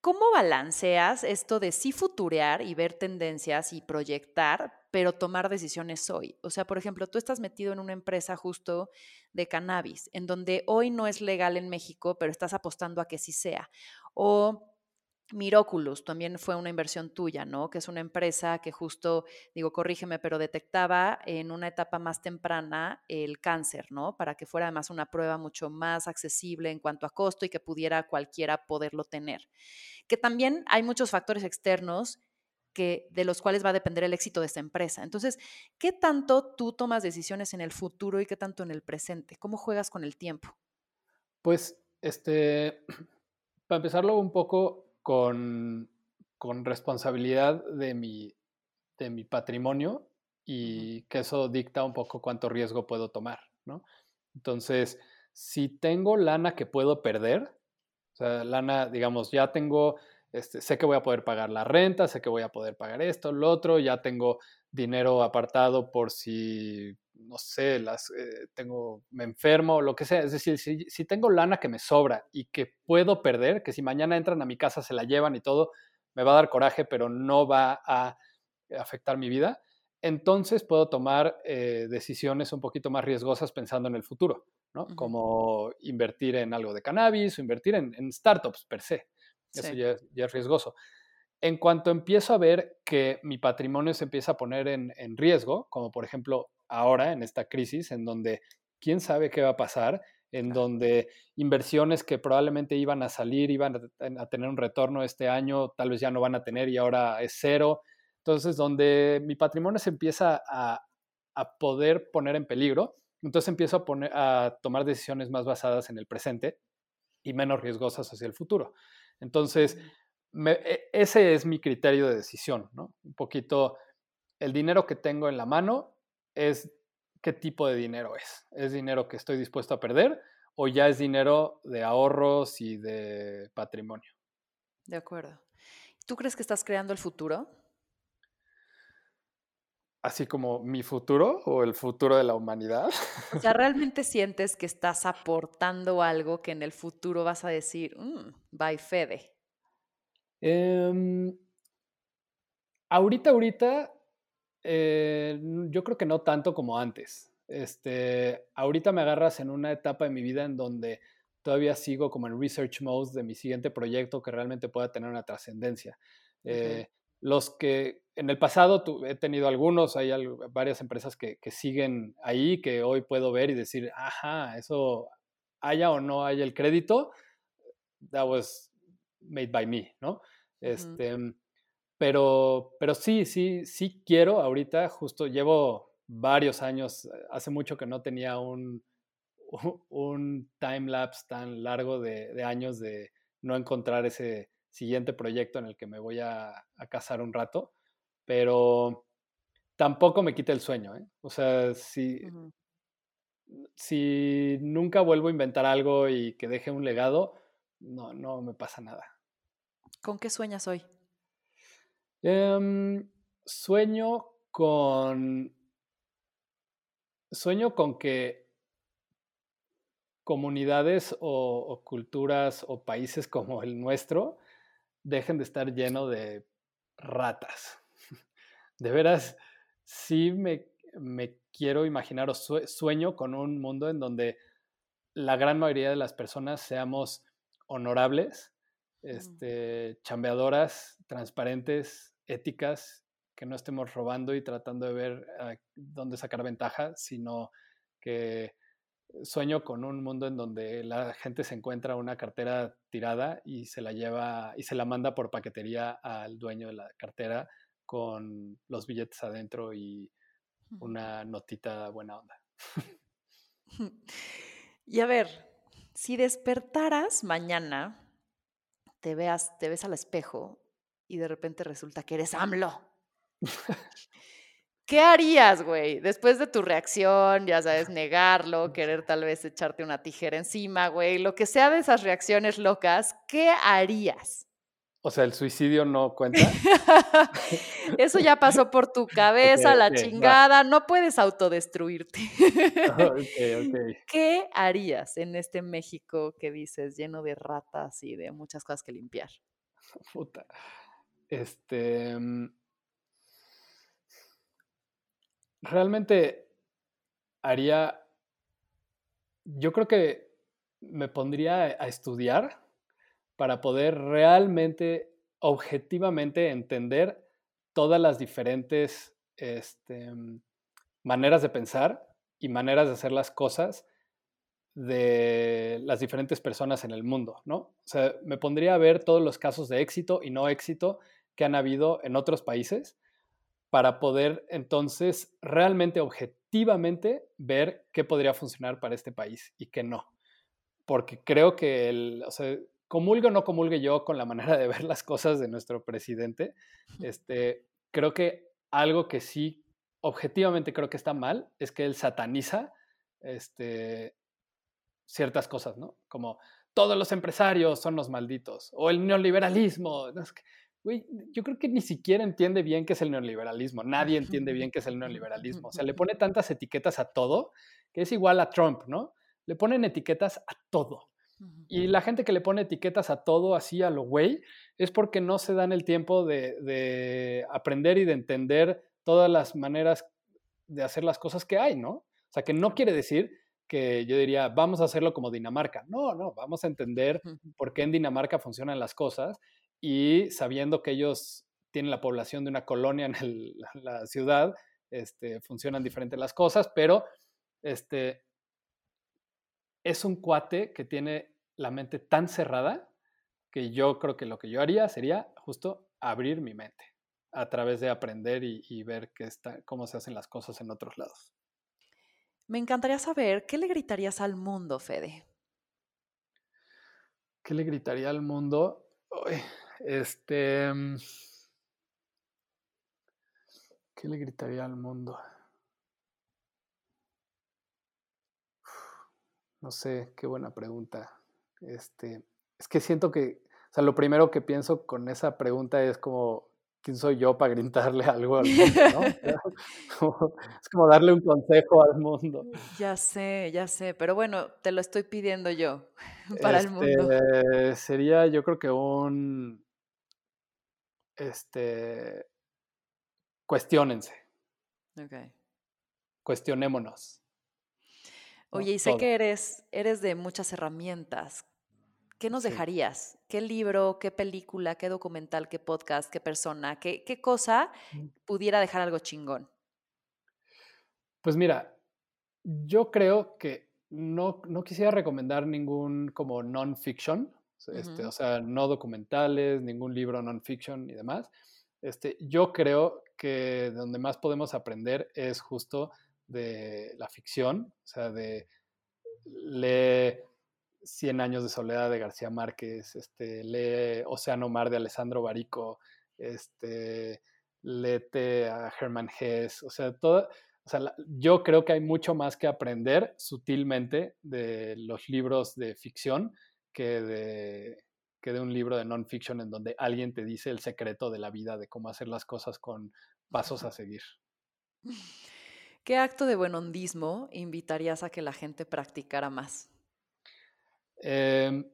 ¿Cómo balanceas esto de sí futurear y ver tendencias y proyectar, pero tomar decisiones hoy? O sea, por ejemplo, tú estás metido en una empresa justo de cannabis, en donde hoy no es legal en México, pero estás apostando a que sí sea. O Miraculous también fue una inversión tuya, ¿no? Que es una empresa que justo, digo, corrígeme, pero detectaba en una etapa más temprana el cáncer, ¿no? Para que fuera además una prueba mucho más accesible en cuanto a costo y que pudiera cualquiera poderlo tener. Que también hay muchos factores externos que, de los cuales va a depender el éxito de esta empresa. Entonces, ¿qué tanto tú tomas decisiones en el futuro y qué tanto en el presente? ¿Cómo juegas con el tiempo? Pues, este, (clears throat) para empezarlo un poco, con, responsabilidad de mi, de mi patrimonio y que eso dicta un poco cuánto riesgo puedo tomar, ¿no? Entonces, si tengo lana que puedo perder, o sea, lana, digamos, ya tengo, este, sé que voy a poder pagar la renta, sé que voy a poder pagar esto, lo otro, ya tengo dinero apartado por si no sé, las, eh, tengo, me enfermo o lo que sea. Es decir, si, tengo lana que me sobra y que puedo perder, que si mañana entran a mi casa se la llevan y todo, me va a dar coraje, pero no va a afectar mi vida, entonces puedo tomar eh, decisiones un poquito más riesgosas pensando en el futuro, ¿no? Como invertir en algo de cannabis o invertir en, startups per se. Eso ya, es riesgoso. En cuanto empiezo a ver que mi patrimonio se empieza a poner en, en riesgo, como por ejemplo ahora en esta crisis en donde quién sabe qué va a pasar, en donde inversiones que probablemente iban a salir, iban a, tener un retorno este año, tal vez ya no van a tener y ahora es cero. Entonces, donde mi patrimonio se empieza a, poder poner en peligro, entonces empiezo a, poner, a tomar decisiones más basadas en el presente y menos riesgosas hacia el futuro. Entonces, e, ese es mi criterio de decisión, ¿no? Un poquito, el dinero que tengo en la mano es qué tipo de dinero es. ¿Es dinero que estoy dispuesto a perder o ya es dinero de ahorros y de patrimonio? De acuerdo. ¿Tú crees que estás creando el futuro? Así como mi futuro o el futuro de la humanidad. O sea, (laughs) ¿realmente sientes que estás aportando algo que en el futuro vas a decir, mmm, by Fede? Em, ahorita, ahorita, eh, yo creo que no tanto como antes. Este, ahorita me agarras en una etapa de mi vida en donde todavía sigo como en research mode de mi siguiente proyecto que realmente pueda tener una trascendencia. Eh, los que en el pasado he tenido algunos, hay varias empresas que, siguen ahí, que hoy puedo ver y decir, ajá, eso haya o no haya el crédito, that was made by me, ¿no? Este, pero, pero sí, sí, sí quiero ahorita, justo llevo varios años, eh, hace mucho que no tenía un, un time lapse tan largo de, años de no encontrar ese siguiente proyecto en el que me voy a, a casar un rato, pero tampoco me quita el sueño, ¿eh? O sea, si, si nunca vuelvo a inventar algo y que deje un legado, no, no me pasa nada. ¿Con qué sueñas hoy? Em, sueño con. Sueño con que comunidades o, culturas o países como el nuestro dejen de estar llenos de ratas. De veras, sí me, quiero imaginar o sueño con un mundo en donde la gran mayoría de las personas seamos honorables, este, chambeadoras, transparentes, éticas, que no estemos robando y tratando de ver ah, dónde sacar ventaja, sino que sueño con un mundo en donde la gente se encuentra una cartera tirada y se la lleva y se la manda por paquetería al dueño de la cartera con los billetes adentro y una notita buena onda. (laughs) Y a ver, si despertaras mañana te veas, te ves al espejo y de repente resulta que eres AMLO. ¿Qué harías, güey? Después de tu reacción, ya sabes, negarlo, querer tal vez echarte una tijera encima, güey, lo que sea de esas reacciones locas, ¿qué harías? O sea, el suicidio no cuenta. (laughs) Eso ya pasó por tu cabeza, la chingada. No puedes autodestruirte. (laughs) (laughs) ¿Qué harías en este México que dices lleno de ratas y de muchas cosas que limpiar? Puta. Este. Mm, realmente haría. Yo creo que me pondría a estudiar para poder realmente, objetivamente entender todas las diferentes este, maneras de pensar y maneras de hacer las cosas de las diferentes personas en el mundo, ¿no? O sea, me pondría a ver todos los casos de éxito y no éxito que han habido en otros países para poder entonces realmente objetivamente ver qué podría funcionar para este país y qué no. Porque creo que el, o sea, comulgue o no comulgue yo con la manera de ver las cosas de nuestro presidente, este, creo que algo que sí objetivamente creo que está mal es que él sataniza este, ciertas cosas, ¿no? Como todos los empresarios son los malditos o el neoliberalismo. yo creo que ni siquiera entiende bien qué es el neoliberalismo. Nadie entiende bien qué es el neoliberalismo. O sea, le pone tantas etiquetas a todo que es igual a Trump, ¿no? Le ponen etiquetas a todo. Y la gente que le pone etiquetas a todo así a lo güey es porque no se dan el tiempo de, aprender y de entender todas las maneras de hacer las cosas que hay, ¿no? O sea, que no quiere decir que yo diría, vamos a hacerlo como Dinamarca. No, no, vamos a entender por qué en Dinamarca funcionan las cosas y sabiendo que ellos tienen la población de una colonia en la ciudad, este, funcionan diferentes las cosas, pero este, es un cuate que tiene la mente tan cerrada que yo creo que lo que yo haría sería justo abrir mi mente a través de aprender y, ver qué está, cómo se hacen las cosas en otros lados. Me encantaría saber, ¿qué le gritarías al mundo, Fede? ¿Qué le gritaría al mundo? este. Mm, ¿Qué le gritaría al mundo? No sé, qué buena pregunta. Este, es que siento que, o sea, lo primero que pienso con esa pregunta es como, ¿quién soy yo para gritarle (laughs) algo al mundo? ¿no? (laughs) es como darle un consejo al mundo. Ya sé, ya sé, pero bueno, te lo estoy pidiendo yo (laughs) para el mundo. Este, sería, yo creo que un, este, cuestionense. Ok. Cuestionémonos. Oye, y sé que eres, eres de muchas herramientas. ¿Qué nos dejarías? ¿Qué libro, qué película, qué documental, qué podcast, qué persona, qué, qué cosa mm. pudiera dejar algo chingón? Pues mira, yo creo que no, no quisiera recomendar ningún como non-fiction, este, o sea, no documentales, ningún libro non-fiction y demás. Este, yo creo que donde más podemos aprender es justo de la ficción, o sea, de lee Cien años de soledad de García Márquez, este, lee Océano Mar de Alessandro Barico, este, léete a Hermann Hesse, o sea, todo, o sea, yo creo que hay mucho más que aprender sutilmente de los libros de ficción que de, que de un libro de non-fiction en donde alguien te dice el secreto de la vida, de cómo hacer las cosas con pasos a (laughs) seguir. ¿Qué acto de buen hondismo invitarías a que la gente practicara más? Em,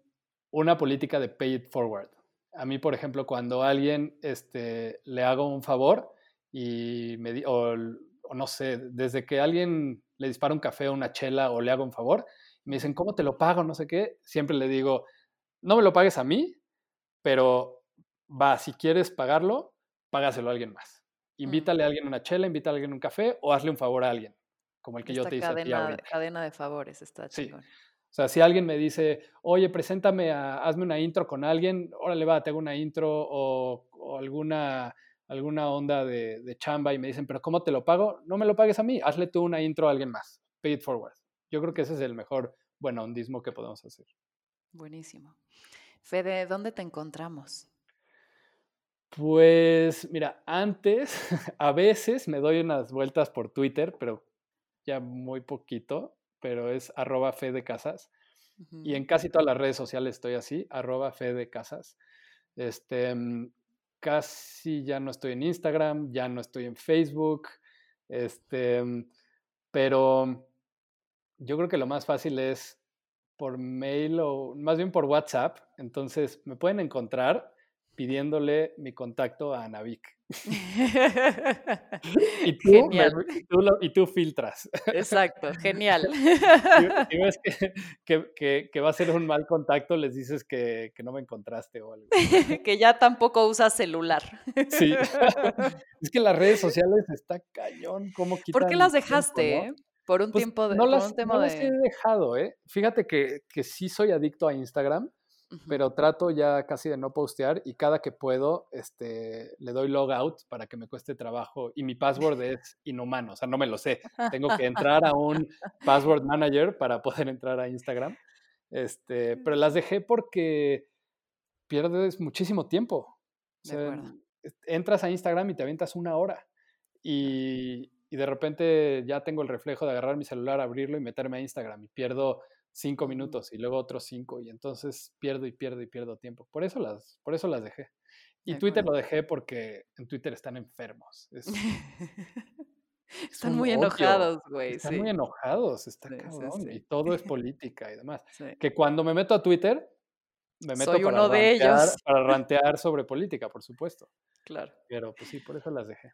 una política de pay it forward. A mí, por ejemplo, cuando alguien este, le hago un favor y me o, no sé, desde que alguien le dispara un café o una chela o le hago un favor, me dicen, ¿cómo te lo pago? No sé qué. Siempre le digo, no me lo pagues a mí, pero va, si quieres pagarlo, págaselo a alguien más. Mm. Invítale a alguien una chela, invítale a alguien un café o hazle un favor a alguien, como el que yo te hice cadena, a cadena de favores, está chingón. O sea, si alguien me dice, oye, preséntame, hazme una intro con alguien, órale, va, te hago una intro o, alguna, alguna onda de, de, chamba y me dicen, pero ¿cómo te lo pago? No me lo pagues a mí, hazle tú una intro a alguien más. Pay it forward. Yo creo que ese es el mejor buen hondismo que podemos hacer. Buenísimo. Fede, ¿dónde te encontramos? Pues mira, antes (laughs) a veces me doy unas vueltas por Twitter, pero ya muy poquito, pero es arroba fe de casas. Y en casi todas las redes sociales estoy así, arroba fe de casas. Este, mm, casi ya no estoy en Instagram, ya no estoy en Facebook, este, mm, pero yo creo que lo más fácil es por mail o más bien por WhatsApp. Entonces me pueden encontrar pidiéndole mi contacto a Navik. (laughs) y, tú, y, tú filtras. Exacto, genial. (laughs) Si, ves que, que, va a ser un mal contacto, les dices que, no me encontraste o algo. (laughs) que ya tampoco usas celular. sí. es que las redes sociales está cañón. ¿Cómo ¿Por qué las dejaste? eh? Por un pues tiempo de. No las, no las he dejado, ¿eh? Fíjate que, que sí soy adicto a Instagram pero trato ya casi de no postear y cada que puedo este, le doy logout para que me cueste trabajo y mi password (laughs) es inhumano, o sea, no me lo sé. Tengo que entrar a (laughs) un password manager para poder entrar a Instagram. Este, pero las dejé porque pierdes muchísimo tiempo. entras a Instagram y te avientas una hora y, y de repente ya tengo el reflejo de agarrar mi celular, abrirlo y meterme a Instagram y pierdo cinco minutos y luego otros cinco y entonces pierdo y pierdo y pierdo tiempo. Por eso las, por eso las dejé. Y Twitter lo dejé porque en Twitter están enfermos. (laughs) están muy enojados, güey. Están muy enojados, está Y todo es (laughs) política y demás. Que cuando me meto a Twitter, me meto para, uno de ellos. para (laughs) rantear sobre política, por supuesto. Claro. Pero pues sí, por eso las dejé.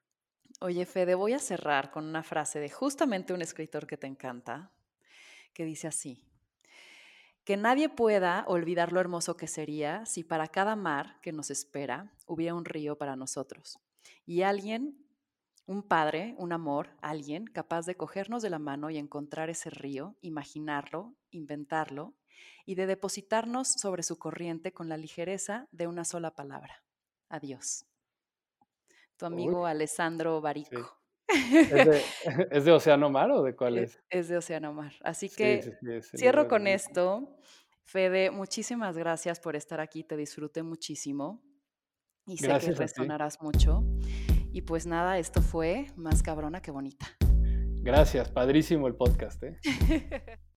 Oye, Fede, voy a cerrar con una frase de justamente un escritor que te encanta, que dice así, que nadie pueda olvidar lo hermoso que sería si para cada mar que nos espera hubiera un río para nosotros y alguien Un padre, un amor, alguien capaz de cogernos de la mano y encontrar ese río, imaginarlo, inventarlo y de depositarnos sobre su corriente con la ligereza de una sola palabra. Adiós. Tu amigo Alessandro Barico. (laughs) (laughs) ¿Es de, Océano Mar o de cuál e, es? Es de Océano Mar. Así que cierro con esto. Fede, muchísimas gracias por estar aquí. Te disfruté muchísimo. Y sé que resonarás mucho. Y pues nada, esto fue más cabrona que bonita. Gracias, padrísimo el podcast. ¿eh? (laughs)